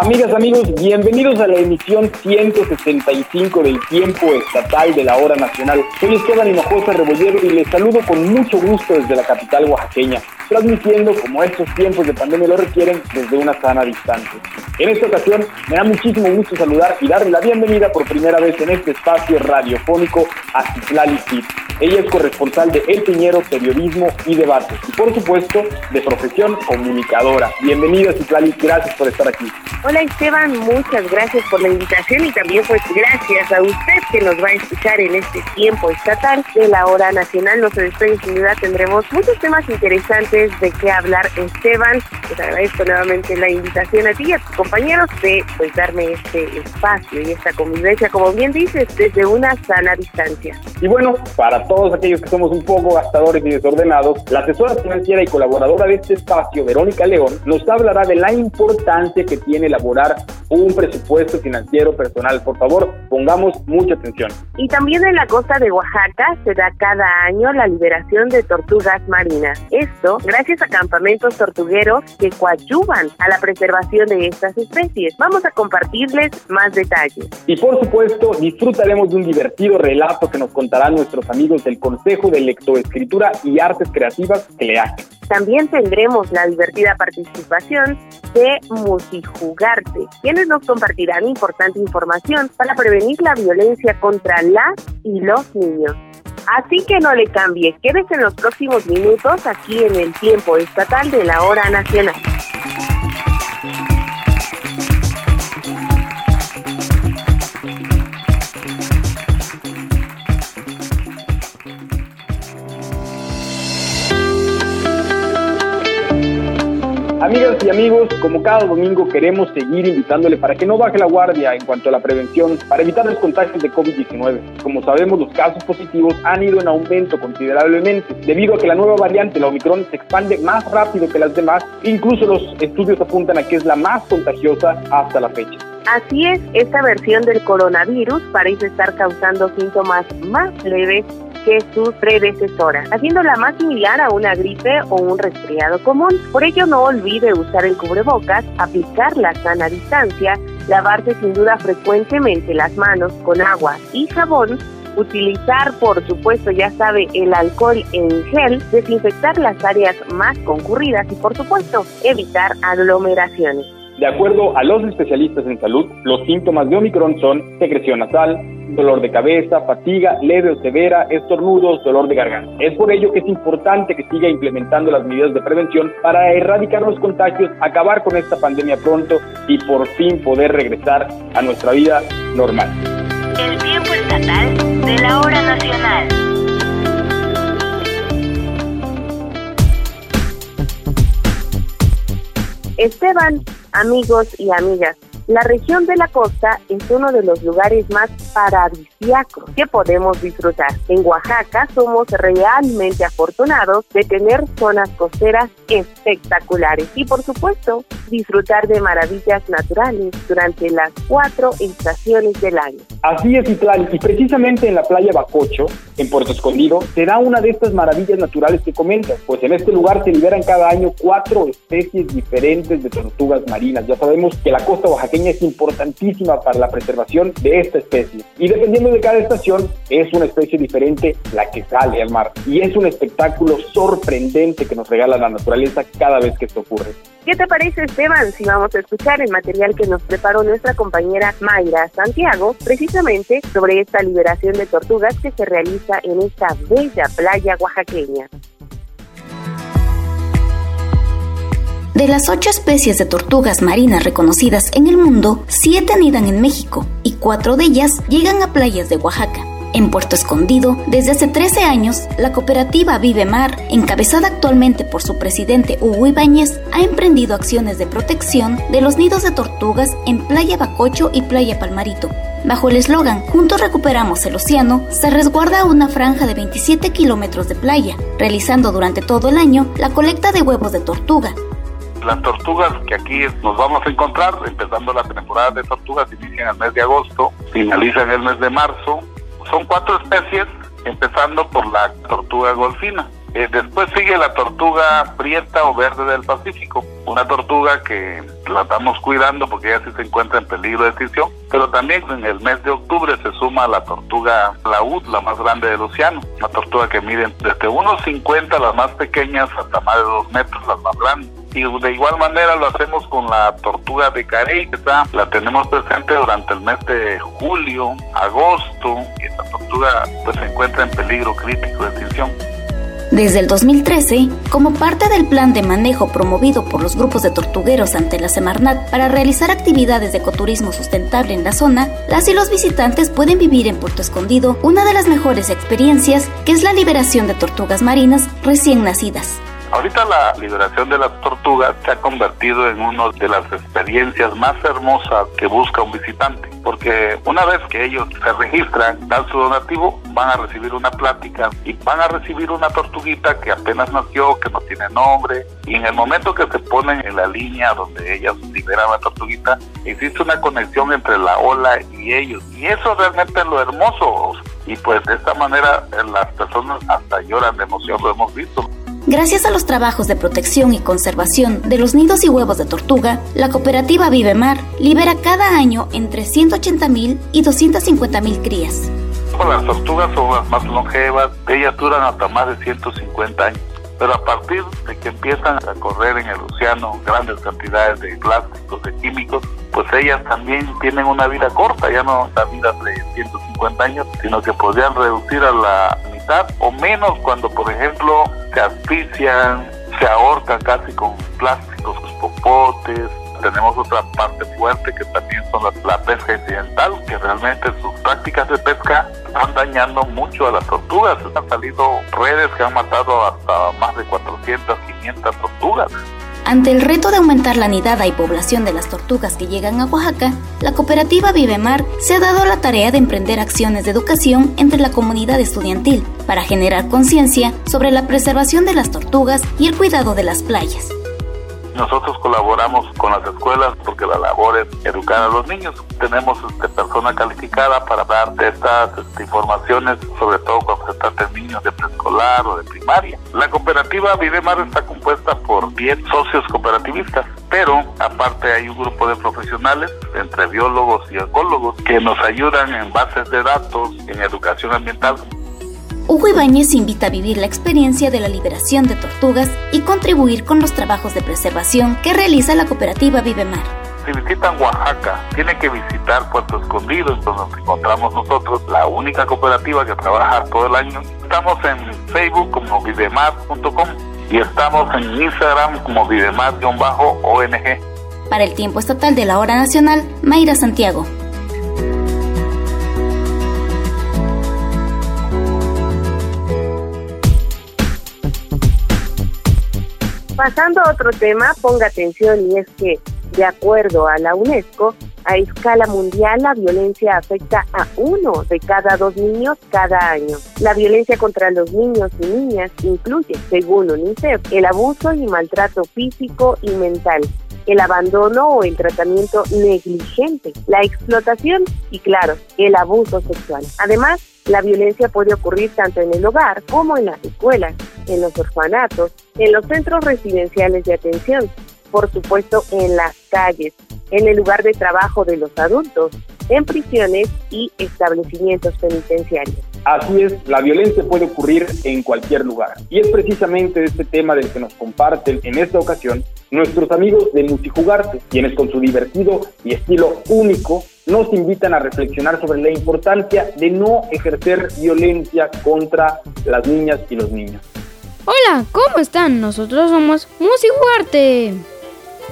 Amigas, amigos, bienvenidos a la emisión 165 del tiempo estatal de la hora nacional. Soy Esteban Hinojosa Rebollero y les saludo con mucho gusto desde la capital oaxaqueña, transmitiendo como estos tiempos de pandemia lo requieren desde una sana distancia. En esta ocasión me da muchísimo gusto saludar y darle la bienvenida por primera vez en este espacio radiofónico a Citlali Cid. Ella es corresponsal de El Piñero, Periodismo y Debates y por supuesto de profesión comunicadora. Bienvenida Citlali, gracias por estar aquí. Hola Esteban, muchas gracias por la invitación y también pues gracias a usted que nos va a escuchar en este tiempo estatal de la hora nacional. No se despegue, sin duda tendremos muchos temas interesantes de qué hablar Esteban. Te agradezco nuevamente la invitación a ti y a tus compañeros de pues darme este espacio y esta convivencia, como bien dices, desde una sana distancia. Y bueno, para todos aquellos que somos un poco gastadores y desordenados, la asesora financiera y colaboradora de este espacio, Verónica León, nos hablará de la importancia que tiene elaborar un presupuesto financiero personal. Por favor, pongamos mucha atención. Y también en la costa de Oaxaca se da cada año la liberación de tortugas marinas. Esto gracias a campamentos tortugueros que coadyuvan a la preservación de estas especies. Vamos a compartirles más detalles. Y por supuesto, disfrutaremos de un divertido relato que nos contarán nuestros amigos del Consejo de Lectoescritura y Artes Creativas, CLEAC. También tendremos la divertida participación de Musijugarte, quienes nos compartirán importante información para prevenir la violencia contra las y los niños. Así que no le cambie, quédese en los próximos minutos aquí en el tiempo estatal de la hora nacional. Amigas y amigos, como cada domingo queremos seguir invitándole para que no baje la guardia en cuanto a la prevención, para evitar los contagios de COVID-19. Como sabemos, los casos positivos han ido en aumento considerablemente, debido a que la nueva variante, la Omicron, se expande más rápido que las demás. Incluso los estudios apuntan a que es la más contagiosa hasta la fecha. Así es, esta versión del coronavirus parece estar causando síntomas más leves que su predecesora, haciéndola más similar a una gripe o un resfriado común. Por ello no olvide usar el cubrebocas, aplicar la sana distancia, lavarse sin duda frecuentemente las manos con agua y jabón, utilizar por supuesto ya sabe el alcohol en gel, desinfectar las áreas más concurridas y por supuesto evitar aglomeraciones. De acuerdo a los especialistas en salud, los síntomas de Omicron son secreción nasal, dolor de cabeza, fatiga leve o severa, estornudos, dolor de garganta. Es por ello que es importante que siga implementando las medidas de prevención para erradicar los contagios, acabar con esta pandemia pronto y por fin poder regresar a nuestra vida normal. El tiempo estatal de la hora nacional. Esteban, amigos y amigas, la región de la costa es uno de los lugares más paradisíacos que podemos disfrutar. En Oaxaca somos realmente afortunados de tener zonas costeras espectaculares y por supuesto disfrutar de maravillas naturales durante las cuatro estaciones del año. Así es, y precisamente en la playa Bacocho, en Puerto Escondido, se da una de estas maravillas naturales que comentas, pues en este lugar se liberan cada año cuatro especies diferentes de tortugas marinas. Ya sabemos que la costa oaxaqueña es importantísima para la preservación de esta especie. Y dependiendo de cada estación, es una especie diferente la que sale al mar. Y es un espectáculo sorprendente que nos regala la naturaleza cada vez que esto ocurre. ¿Qué te parece, Esteban, si vamos a escuchar el material que nos preparó nuestra compañera Mayra Santiago, precisamente sobre esta liberación de tortugas que se realiza en esta bella playa oaxaqueña? De las ocho especies de tortugas marinas reconocidas en el mundo, siete anidan en México y cuatro de ellas llegan a playas de Oaxaca. En Puerto Escondido, desde hace 13 años, la cooperativa Vive Mar, encabezada actualmente por su presidente Hugo Ibáñez, ha emprendido acciones de protección de los nidos de tortugas en Playa Bacocho y Playa Palmarito, Bajo el eslogan Juntos recuperamos el océano, se resguarda una franja de 27 kilómetros de playa, realizando durante todo el año la colecta de huevos de tortuga. Las tortugas que aquí nos vamos a encontrar, empezando la temporada de tortugas, inician el mes de agosto, finalizan el mes de marzo. Son cuatro especies, empezando por la tortuga golfina. Eh, después sigue la tortuga prieta o verde del Pacífico, una tortuga que la estamos cuidando porque ella sí se encuentra en peligro de extinción, pero también en el mes de octubre se suma la tortuga laúd, la más grande del océano, una tortuga que mide desde unos 50 las más pequeñas hasta más de 2 metros las más grandes. Y de igual manera lo hacemos con la tortuga de Carey, que está, la tenemos presente durante el mes de julio, agosto, y esta tortuga pues se encuentra en peligro crítico de extinción. Desde el 2013, como parte del plan de manejo promovido por los grupos de tortugueros ante la Semarnat para realizar actividades de ecoturismo sustentable en la zona, las y los visitantes pueden vivir en Puerto Escondido una de las mejores experiencias, que es la liberación de tortugas marinas recién nacidas. Ahorita la liberación de las tortugas se ha convertido en una de las experiencias más hermosas que busca un visitante, porque una vez que ellos se registran, dan su donativo, van a recibir una plática y van a recibir una tortuguita que apenas nació, que no tiene nombre, y en el momento que se ponen en la línea donde ellas liberan la tortuguita, existe una conexión entre la ola y ellos, y eso realmente es lo hermoso, y pues de esta manera las personas hasta lloran de emoción, lo hemos visto. Gracias a los trabajos de protección y conservación de los nidos y huevos de tortuga, la cooperativa Vivemar libera cada año entre 180.000 y 250.000 crías. Las tortugas son las más longevas, ellas duran hasta más de 150 años pero a partir de que empiezan a correr en el océano grandes cantidades de plásticos, de químicos, pues ellas también tienen una vida corta, ya no la vida de 150 años, sino que podrían reducir a la mitad o menos cuando, por ejemplo, se asfixian, se ahorcan casi con plásticos, sus popotes. Tenemos otra parte fuerte que también son la, pesca incidental, que realmente sus prácticas de pesca están dañando mucho a las tortugas. Han salido redes que han matado hasta más de 400, 500 tortugas. Ante el reto de aumentar la nidada y población de las tortugas que llegan a Oaxaca, la cooperativa Vivemar se ha dado la tarea de emprender acciones de educación entre la comunidad estudiantil para generar conciencia sobre la preservación de las tortugas y el cuidado de las playas. Nosotros colaboramos con las escuelas porque la labor es educar a los niños. Tenemos este, persona calificada para dar estas este, informaciones, sobre todo cuando se trata de niños de preescolar o de primaria. La cooperativa Videmar está compuesta por 10 socios cooperativistas, pero aparte hay un grupo de profesionales, entre biólogos y ecólogos, que nos ayudan en bases de datos, en educación ambiental, Hugo Ibáñez invita a vivir la experiencia de la liberación de tortugas y contribuir con los trabajos de preservación que realiza la cooperativa Vivemar. Si visitan Oaxaca, tienen que visitar Puerto Escondido, donde nos encontramos nosotros, la única cooperativa que trabaja todo el año. Estamos en Facebook como vivemar.com y estamos en Instagram como vivemar-ong. Para el tiempo estatal de la hora nacional, Mayra Santiago. Pasando a otro tema, ponga atención y es que, de acuerdo a la UNESCO, a escala mundial la violencia afecta a uno de cada dos niños cada año. La violencia contra los niños y niñas incluye, según UNICEF, el abuso y maltrato físico y mental, el abandono o el tratamiento negligente, la explotación y, claro, el abuso sexual. Además, la violencia puede ocurrir tanto en el hogar como en las escuelas, en los orfanatos, en los centros residenciales de atención, por supuesto en las calles, en el lugar de trabajo de los adultos, en prisiones y establecimientos penitenciarios. Así es, la violencia puede ocurrir en cualquier lugar. Y es precisamente este tema del que nos comparten en esta ocasión nuestros amigos de Multijugarte, quienes con su divertido y estilo único nos invitan a reflexionar sobre la importancia de no ejercer violencia contra las niñas y los niños. Hola, ¿cómo están? Nosotros somos Multijugarte.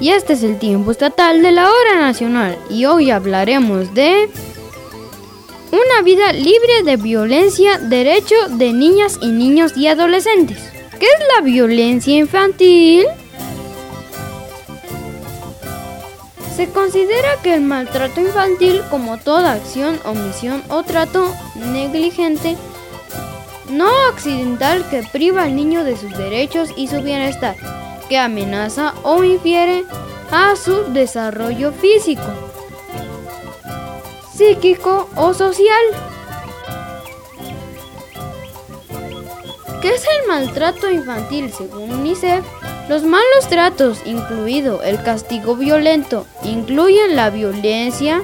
Y este es el tiempo estatal de la hora nacional y hoy hablaremos de una vida libre de violencia, derecho de niñas y niños y adolescentes. ¿Qué es la violencia infantil? Se considera que el maltrato infantil, como toda acción, omisión o trato negligente, no accidental que priva al niño de sus derechos y su bienestar, que amenaza o infiere a su desarrollo físico, psíquico o social. ¿Qué es el maltrato infantil según UNICEF? Los malos tratos, incluido el castigo violento, incluyen la violencia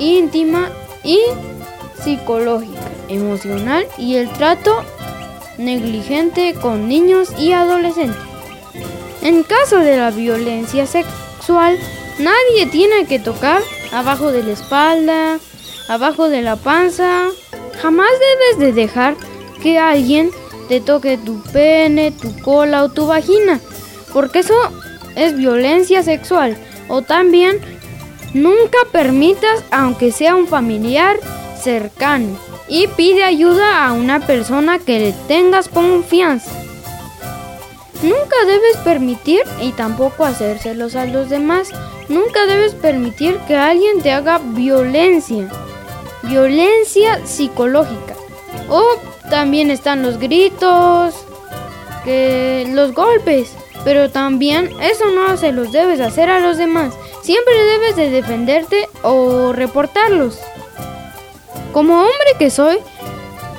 íntima y psicológica, emocional y el trato negligente con niños y adolescentes. En caso de la violencia sexual, nadie tiene que tocar abajo de la espalda, abajo de la panza. Jamás debes de dejar que alguien te toque tu pene, tu cola o tu vagina, porque eso es violencia sexual. O también nunca permitas, aunque sea un familiar cercano, y pide ayuda a una persona que le tengas confianza. Nunca debes permitir, y tampoco hacérselos a los demás, nunca debes permitir que alguien te haga violencia, violencia psicológica o también están los gritos, que los golpes. Pero también eso no se los debes hacer a los demás. Siempre debes de defenderte o reportarlos. Como hombre que soy,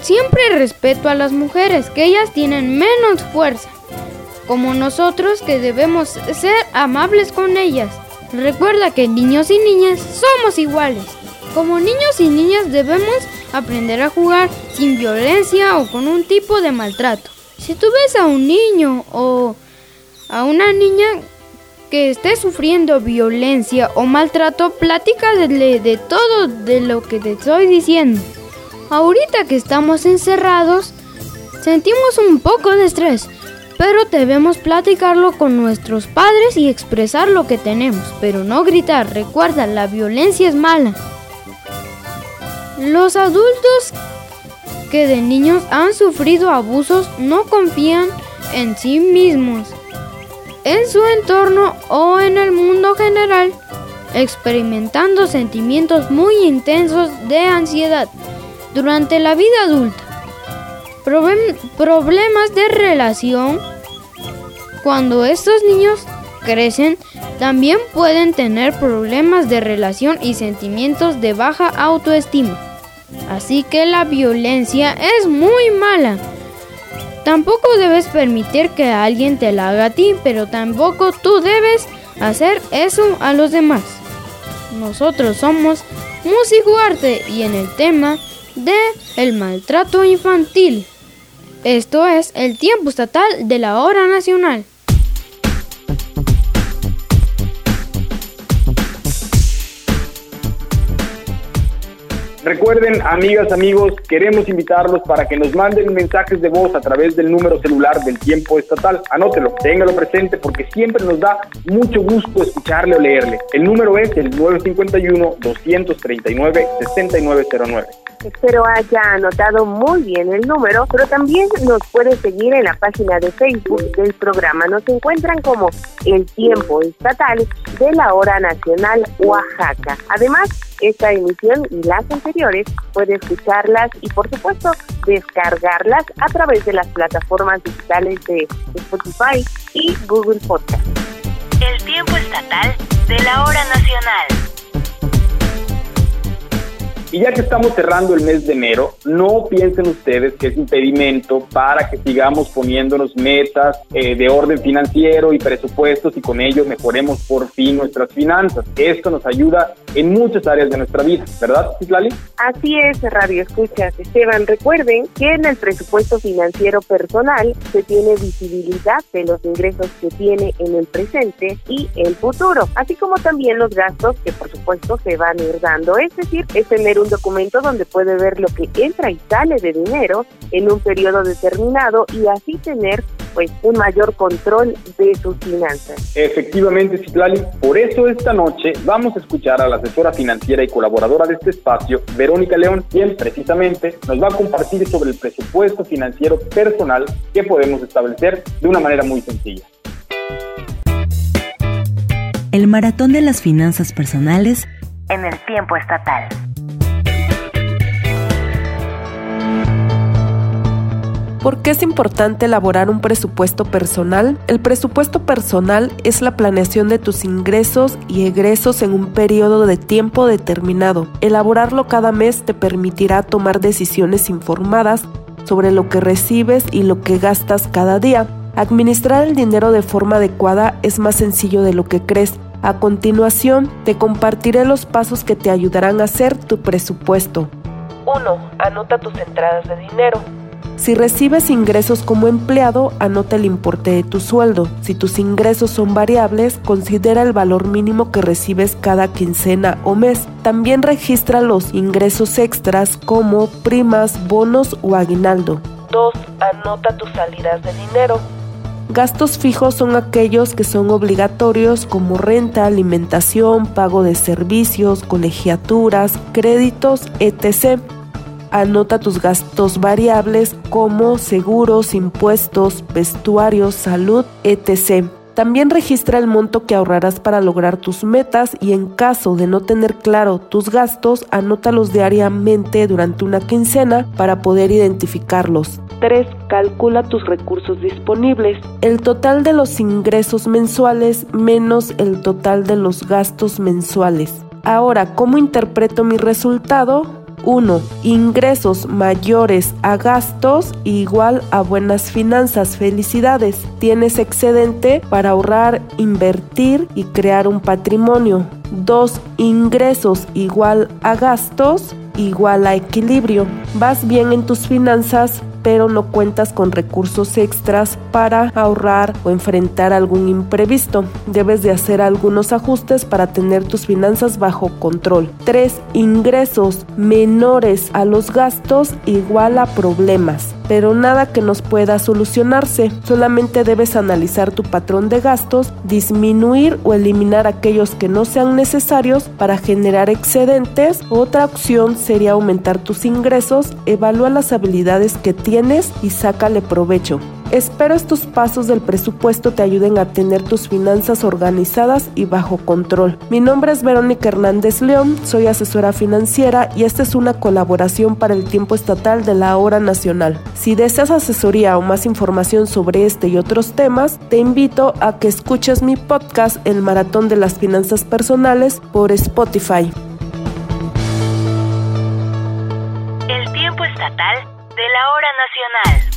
siempre respeto a las mujeres, que ellas tienen menos fuerza. Como nosotros que debemos ser amables con ellas. Recuerda que niños y niñas somos iguales. Como niños y niñas debemos aprender a jugar sin violencia o con un tipo de maltrato. Si tú ves a un niño o a una niña que esté sufriendo violencia o maltrato, platícale de todo de lo que te estoy diciendo. Ahorita que estamos encerrados, sentimos un poco de estrés, pero debemos platicarlo con nuestros padres y expresar lo que tenemos, pero no gritar. Recuerda, la violencia es mala. Los adultos que de niños han sufrido abusos no confían en sí mismos, en su entorno o en el mundo general, experimentando sentimientos muy intensos de ansiedad durante la vida adulta. Problemas de relación. Cuando estos niños crecen, también pueden tener problemas de relación y sentimientos de baja autoestima. Así que la violencia es muy mala. Tampoco debes permitir que alguien te la haga a ti, pero tampoco tú debes hacer eso a los demás. Nosotros somos Músico Arte y en el tema de el maltrato infantil. Esto es el tiempo estatal de la hora nacional. Recuerden, amigas, amigos, queremos invitarlos para que nos manden mensajes de voz a través del número celular del tiempo estatal. Anótelo, téngalo presente porque siempre nos da mucho gusto escucharle o leerle. El número es el 951-239-6909. Espero haya anotado muy bien el número, pero también nos puede seguir en la página de Facebook del programa. Nos encuentran como El Tiempo Estatal de la Hora Nacional Oaxaca. Además, esta emisión y las anteriores puede escucharlas y por supuesto descargarlas a través de las plataformas digitales de Spotify y Google Podcast. El tiempo estatal de la hora nacional. Y ya que estamos cerrando el mes de enero, no piensen ustedes que es impedimento para que sigamos poniéndonos metas eh, de orden financiero y presupuestos y con ello mejoremos por fin nuestras finanzas. Esto nos ayuda en muchas áreas de nuestra vida, ¿verdad, Citlali? Así es, Radio Escuchas. Esteban, recuerden que en el presupuesto financiero personal se tiene visibilidad de los ingresos que tiene en el presente y el futuro, así como también los gastos que por supuesto se van a ir dando. Es decir, es tener un documento donde puede ver lo que entra y sale de dinero en un periodo determinado y así tener pues un mayor control de sus finanzas. Efectivamente, Citlali, por eso esta noche vamos a escuchar a la asesora financiera y colaboradora de este espacio, Verónica León, quien precisamente nos va a compartir sobre el presupuesto financiero personal que podemos establecer de una manera muy sencilla. el maratón de las finanzas personales en el tiempo estatal. ¿Por qué es importante elaborar un presupuesto personal? El presupuesto personal es la planeación de tus ingresos y egresos en un periodo de tiempo determinado. Elaborarlo cada mes te permitirá tomar decisiones informadas sobre lo que recibes y lo que gastas cada día. Administrar el dinero de forma adecuada es más sencillo de lo que crees. A continuación, te compartiré los pasos que te ayudarán a hacer tu presupuesto. 1. Anota tus entradas de dinero. Si recibes ingresos como empleado, anota el importe de tu sueldo. Si tus ingresos son variables, considera el valor mínimo que recibes cada quincena o mes. También registra los ingresos extras como primas, bonos o aguinaldo. 2. Anota tus salidas de dinero. Gastos fijos son aquellos que son obligatorios como renta, alimentación, pago de servicios, colegiaturas, créditos, etc. Anota tus gastos variables como seguros, impuestos, vestuarios, salud, etc. También registra el monto que ahorrarás para lograr tus metas y en caso de no tener claro tus gastos, anótalos diariamente durante una quincena para poder identificarlos. 3. Calcula tus recursos disponibles. El total de los ingresos mensuales menos el total de los gastos mensuales. Ahora, ¿cómo interpreto mi resultado? 1. Ingresos mayores a gastos igual a buenas finanzas. Felicidades. Tienes excedente para ahorrar, invertir y crear un patrimonio. 2. Ingresos igual a gastos igual a equilibrio. Vas bien en tus finanzas, pero no cuentas con recursos extras para ahorrar o enfrentar algún imprevisto. Debes de hacer algunos ajustes para tener tus finanzas bajo control. 3. Ingresos menores a los gastos igual a problemas pero nada que nos pueda solucionarse. Solamente debes analizar tu patrón de gastos, disminuir o eliminar aquellos que no sean necesarios para generar excedentes. Otra opción sería aumentar tus ingresos, evalúa las habilidades que tienes y sácale provecho. Espero estos pasos del presupuesto te ayuden a tener tus finanzas organizadas y bajo control. Mi nombre es Verónica Hernández León, soy asesora financiera y esta es una colaboración para el tiempo estatal de la hora nacional. Si deseas asesoría o más información sobre este y otros temas, te invito a que escuches mi podcast El Maratón de las Finanzas Personales por Spotify. El tiempo estatal de la hora nacional.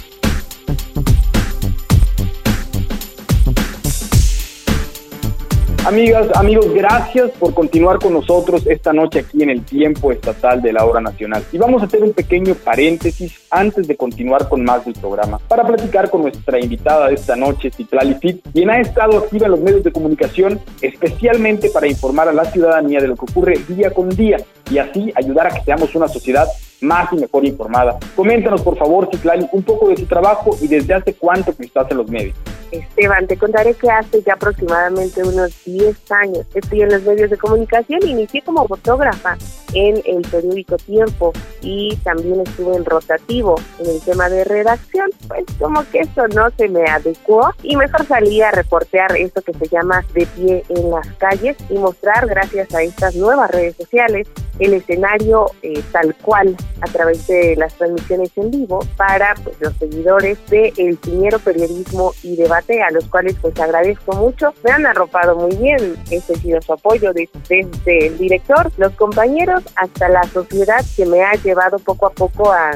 Amigas, amigos, gracias por continuar con nosotros esta noche aquí en el tiempo estatal de la hora nacional. Y vamos a hacer un pequeño paréntesis antes de continuar con más del programa para platicar con nuestra invitada de esta noche, Citlali Fit, quien ha estado activa en los medios de comunicación especialmente para informar a la ciudadanía de lo que ocurre día con día y así ayudar a que seamos una sociedad más y mejor informada. Coméntanos, por favor, Citlali, un poco de su trabajo y desde hace cuánto que estás en los medios. Esteban, te contaré que hace ya aproximadamente unos 10 años estoy en los medios de comunicación. Inicié como fotógrafa en el periódico Tiempo y también estuve en rotativo en el tema de redacción. Pues como que eso no se me adecuó y mejor salí a reportear esto que se llama de pie en las calles y mostrar gracias a estas nuevas redes sociales el escenario eh, tal cual a través de las transmisiones en vivo para pues, los seguidores de El Piñero Periodismo y Debate, a los cuales pues agradezco mucho. Me han arropado muy bien, este ha sido su apoyo desde, el director, los compañeros, hasta la sociedad que me ha llevado poco a poco a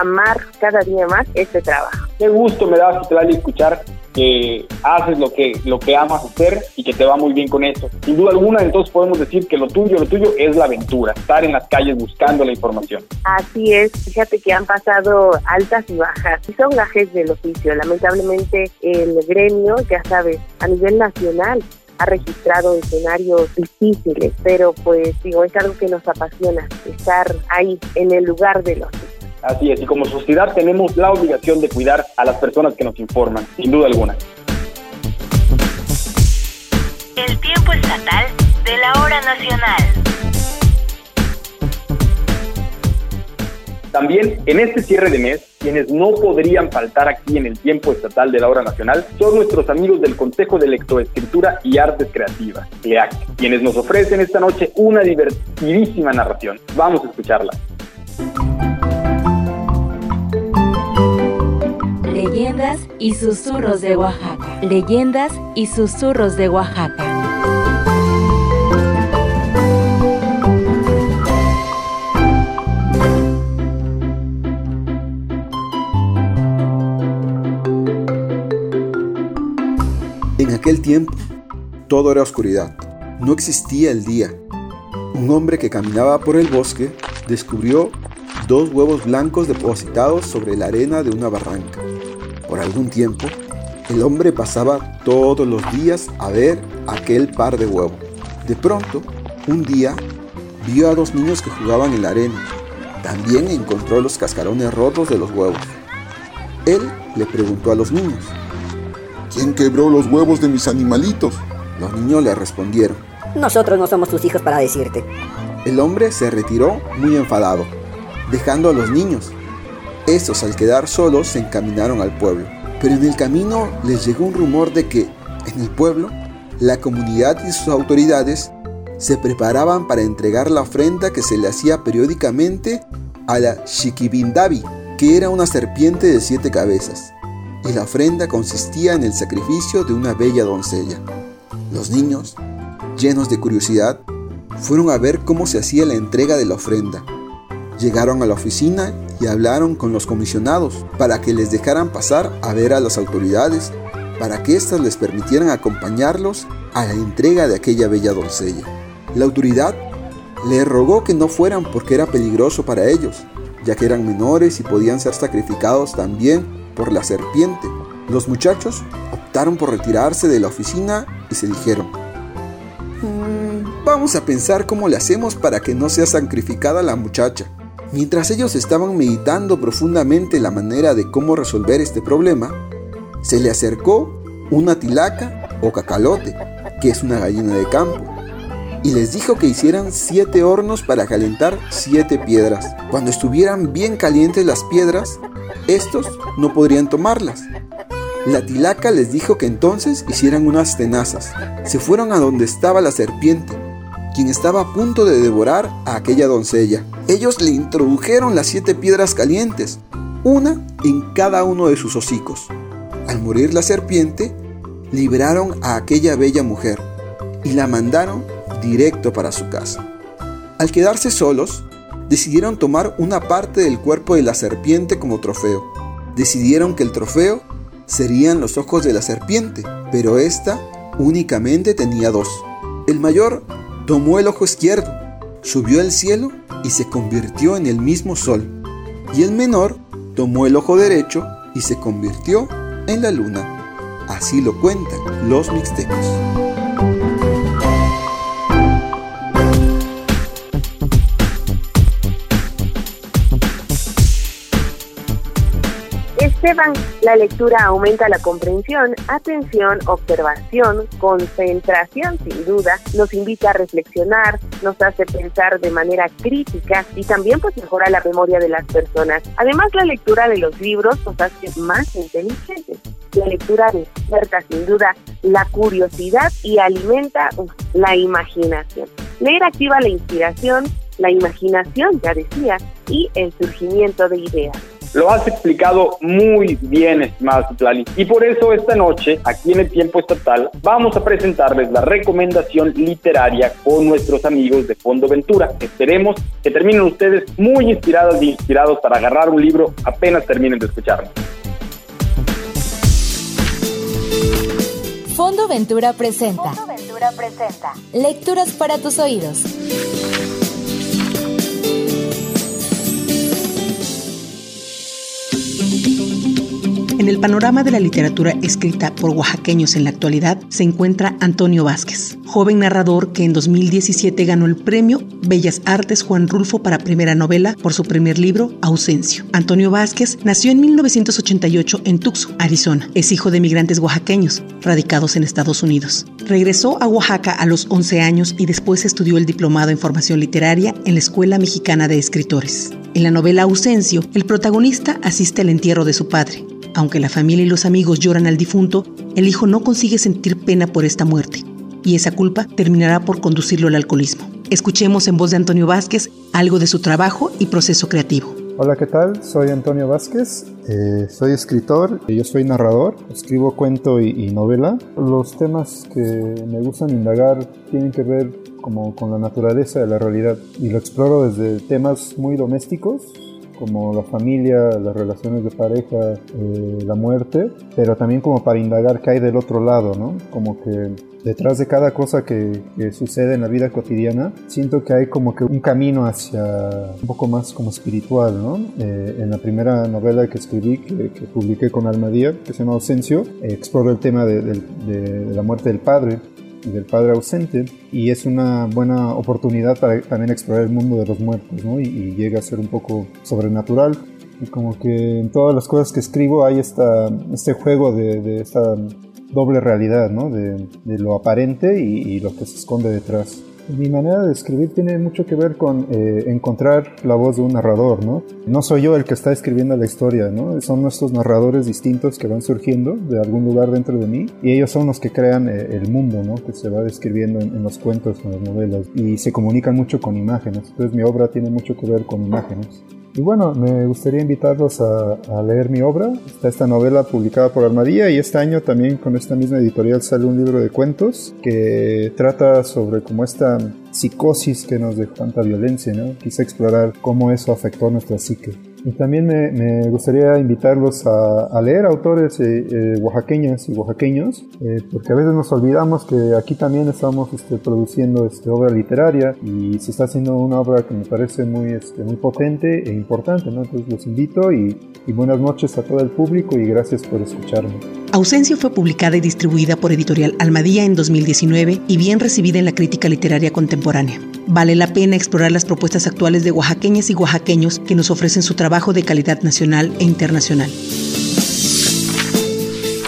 amar cada día más este trabajo. Qué gusto me da, Citlali, escuchar que haces lo que, lo que amas hacer y que te va muy bien con eso. Sin duda alguna, entonces podemos decir que lo tuyo, lo tuyo es la aventura, estar en las calles buscando la información. Así es, fíjate que han pasado altas y bajas y son gajes del oficio. Lamentablemente el gremio, ya sabes, a nivel nacional ha registrado escenarios difíciles, pero pues digo, es algo que nos apasiona, estar ahí en el lugar de los Así es, y como sociedad tenemos la obligación de cuidar a las personas que nos informan, sin duda alguna. El tiempo estatal de la hora nacional. También en este cierre de mes, quienes no podrían faltar aquí en el tiempo estatal de la hora nacional son nuestros amigos del Consejo de Lectoescritura y Artes Creativas, CLEAC, quienes nos ofrecen esta noche una divertidísima narración. Vamos a escucharla. Leyendas y susurros de Oaxaca. Leyendas y susurros de Oaxaca. En aquel tiempo, todo era oscuridad. No existía el día. Un hombre que caminaba por el bosque descubrió dos huevos blancos depositados sobre la arena de una barranca. Por algún tiempo, el hombre pasaba todos los días a ver aquel par de huevos. De pronto, un día, vio a dos niños que jugaban en la arena. También encontró los cascarones rotos de los huevos. Él le preguntó a los niños, ¿Quién quebró los huevos de mis animalitos? Los niños le respondieron. Nosotros no somos tus hijos para decirte. El hombre se retiró muy enfadado, dejando a los niños. Estos al quedar solos se encaminaron al pueblo. Pero en el camino les llegó un rumor de que, en el pueblo, la comunidad y sus autoridades se preparaban para entregar la ofrenda que se le hacía periódicamente a la Shikibindabi, que era una serpiente de siete cabezas y la ofrenda consistía en el sacrificio de una bella doncella. Los niños, llenos de curiosidad, fueron a ver cómo se hacía la entrega de la ofrenda. Llegaron a la oficina y hablaron con los comisionados para que les dejaran pasar a ver a las autoridades, para que éstas les permitieran acompañarlos a la entrega de aquella bella doncella. La autoridad le rogó que no fueran porque era peligroso para ellos, ya que eran menores y podían ser sacrificados también por la serpiente. Los muchachos optaron por retirarse de la oficina y se dijeron, "Mm, vamos a pensar cómo le hacemos para que no sea sacrificada la muchacha. Mientras ellos estaban meditando profundamente la manera de cómo resolver este problema, se le acercó una tilaca o cacalote, que es una gallina de campo, y les dijo que hicieran siete hornos para calentar siete piedras. Cuando estuvieran bien calientes las piedras, estos no podrían tomarlas. La tilaca les dijo que entonces hicieran unas tenazas. Se fueron a donde estaba la serpiente, quien estaba a punto de devorar a aquella doncella. Ellos le introdujeron las siete piedras calientes, una en cada uno de sus hocicos. Al morir la serpiente, liberaron a aquella bella mujer y la mandaron directo para su casa. Al quedarse solos, decidieron tomar una parte del cuerpo de la serpiente como trofeo. Decidieron que el trofeo serían los ojos de la serpiente, pero esta únicamente tenía dos. El mayor tomó el ojo izquierdo, subió al cielo y se convirtió en el mismo sol. Y el menor tomó el ojo derecho y se convirtió en la luna. Así lo cuentan los mixtecos. Esteban, la lectura aumenta la comprensión, atención, observación, concentración sin duda, nos invita a reflexionar, nos hace pensar de manera crítica y también pues mejora la memoria de las personas. Además la lectura de los libros nos hace más inteligentes. La lectura despierta sin duda la curiosidad y alimenta la imaginación. Leer activa la inspiración, la imaginación, ya decía, y el surgimiento de ideas. Lo has explicado muy bien, estimado Citlali. Y por eso esta noche, aquí en el tiempo estatal, vamos a presentarles la recomendación literaria con nuestros amigos de Fondo Ventura. Esperemos que terminen ustedes muy inspirados y inspirados para agarrar un libro apenas terminen de escucharnos. Fondo Ventura presenta. Fondo Ventura presenta. Lecturas para tus oídos. どうぞ。En el panorama de la literatura escrita por oaxaqueños en la actualidad se encuentra Antonio Vázquez, joven narrador que en 2017 ganó el premio Bellas Artes Juan Rulfo para primera novela por su primer libro, Ausencio. Antonio Vázquez nació en 1988 en Tucson, Arizona. Es hijo de migrantes oaxaqueños, radicados en Estados Unidos. Regresó a Oaxaca a los 11 años y después estudió el diplomado en formación literaria en la Escuela Mexicana de Escritores. En la novela Ausencio, el protagonista asiste al entierro de su padre. Aunque la familia y los amigos lloran al difunto, el hijo no consigue sentir pena por esta muerte, y esa culpa terminará por conducirlo al alcoholismo. Escuchemos en voz de Antonio Vázquez algo de su trabajo y proceso creativo. Hola, ¿qué tal? Soy Antonio Vázquez, eh, soy escritor, yo soy narrador, escribo cuento y, novela. Los temas que me gustan indagar tienen que ver como con la naturaleza de la realidad y lo exploro desde temas muy domésticos como la familia, las relaciones de pareja, eh, la muerte, pero también como para indagar qué hay del otro lado, ¿no? Como que detrás de cada cosa que, sucede en la vida cotidiana, siento que hay como que un camino hacia un poco más como espiritual, ¿no? Eh, en la primera novela que escribí, que, publiqué con Almadía, que se llama Ausencio, eh, exploro el tema de, de la muerte del padre del padre ausente y es una buena oportunidad para también explorar el mundo de los muertos ¿no? y, llega a ser un poco sobrenatural y como que en todas las cosas que escribo hay esta, este juego de, de esta doble realidad ¿no? de, lo aparente y lo que se esconde detrás. Mi manera de escribir tiene mucho que ver con eh, encontrar la voz de un narrador, ¿no? No soy yo el que está escribiendo la historia, ¿no? Son nuestros narradores distintos que van surgiendo de algún lugar dentro de mí y ellos son los que crean eh, el mundo, ¿no? Que se va describiendo en, los cuentos, en las novelas y se comunican mucho con imágenes. Entonces mi obra tiene mucho que ver con imágenes. Y bueno, me gustaría invitarlos a, leer mi obra. Está esta novela publicada por Armadilla y este año también con esta misma editorial sale un libro de cuentos que trata sobre como esta psicosis que nos dejó tanta violencia, ¿no? Quise explorar cómo eso afectó nuestra psique. Y también me, gustaría invitarlos a, leer autores eh, eh, oaxaqueñas y oaxaqueños, eh, porque a veces nos olvidamos que aquí también estamos este, produciendo este, obra literaria y se está haciendo una obra que me parece muy, este, muy potente e importante. ¿no? Entonces los invito y, y buenas noches a todo el público y gracias por escucharme. Ausencio fue publicada y distribuida por Editorial Almadía en 2019 y bien recibida en la crítica literaria contemporánea. Vale la pena explorar las propuestas actuales de oaxaqueñas y oaxaqueños que nos ofrecen su trabajo de calidad nacional e internacional.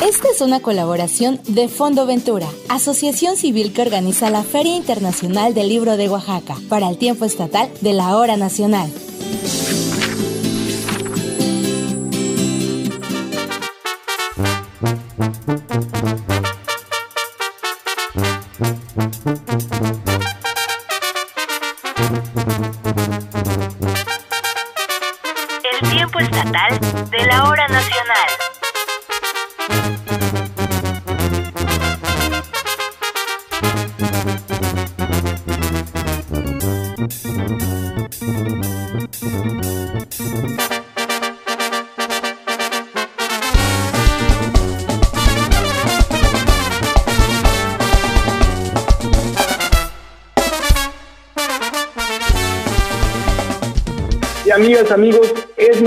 Esta es una colaboración de Fondo Ventura, asociación civil que organiza la Feria Internacional del Libro de Oaxaca, para el tiempo estatal de la Hora Nacional. Amigos,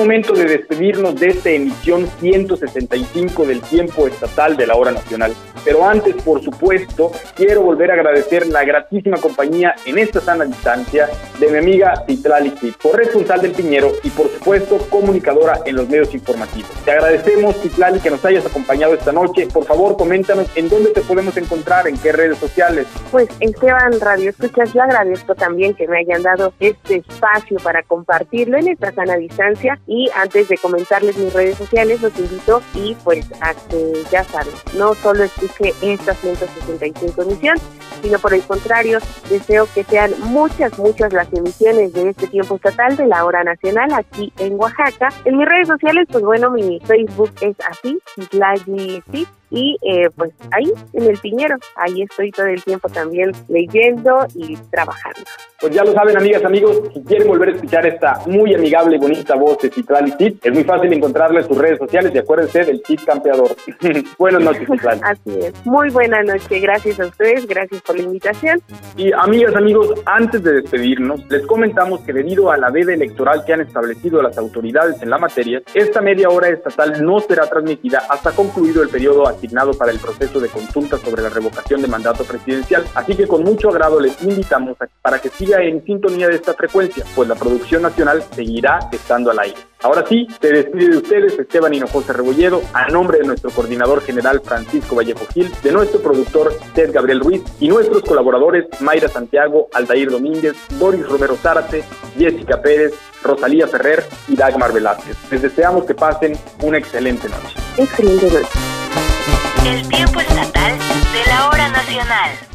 momento de despedirnos de esta emisión 165 del tiempo estatal de la hora nacional. Pero antes, por supuesto, quiero volver a agradecer la gratísima compañía en esta sana distancia de mi amiga Citlali corresponsal del Piñero y por supuesto comunicadora en los medios informativos. Te agradecemos, Citlali, que nos hayas acompañado esta noche. Por favor, coméntanos en dónde te podemos encontrar, en qué redes sociales. Pues Esteban Radio Escuchas, yo agradezco también que me hayan dado este espacio para compartirlo en esta sana distancia y antes de comentarles mis redes sociales, los invito y pues a que ya saben, no solo escuche esta 165 emisión, sino por el contrario, deseo que sean muchas, muchas las emisiones de este tiempo estatal de la hora nacional aquí en Oaxaca. En mis redes sociales, pues bueno, mi Facebook es así, sí y eh, pues ahí en el Piñero, ahí estoy todo el tiempo también leyendo y trabajando. Pues ya lo saben, amigas, amigos, si quieren volver a escuchar esta muy amigable y bonita voz de Citlali Cid, es muy fácil encontrarla en sus redes sociales y acuérdense del Cid campeador. Buenas noches, Citlali. Así es. Muy buena noche. Gracias a ustedes, gracias por la invitación. Y amigas, amigos, antes de despedirnos, les comentamos que debido a la veda electoral que han establecido las autoridades en la materia, esta media hora estatal no será transmitida hasta concluido el periodo asignado para el proceso de consulta sobre la revocación de mandato presidencial. Así que con mucho agrado les invitamos para que siga en sintonía de esta frecuencia, pues la producción nacional seguirá estando al aire. Ahora sí, se despide de ustedes Esteban Hinojosa Rebolledo, a nombre de nuestro coordinador general Francisco Vallejo Gil, de nuestro productor Ted Gabriel Ruiz y nuestros colaboradores Mayra Santiago, Aldair Domínguez, Boris Romero Zárate, Jessica Pérez, Rosalía Ferrer y Dagmar Velázquez. Les deseamos que pasen una excelente noche. Excelente noche. El tiempo estatal de la hora nacional.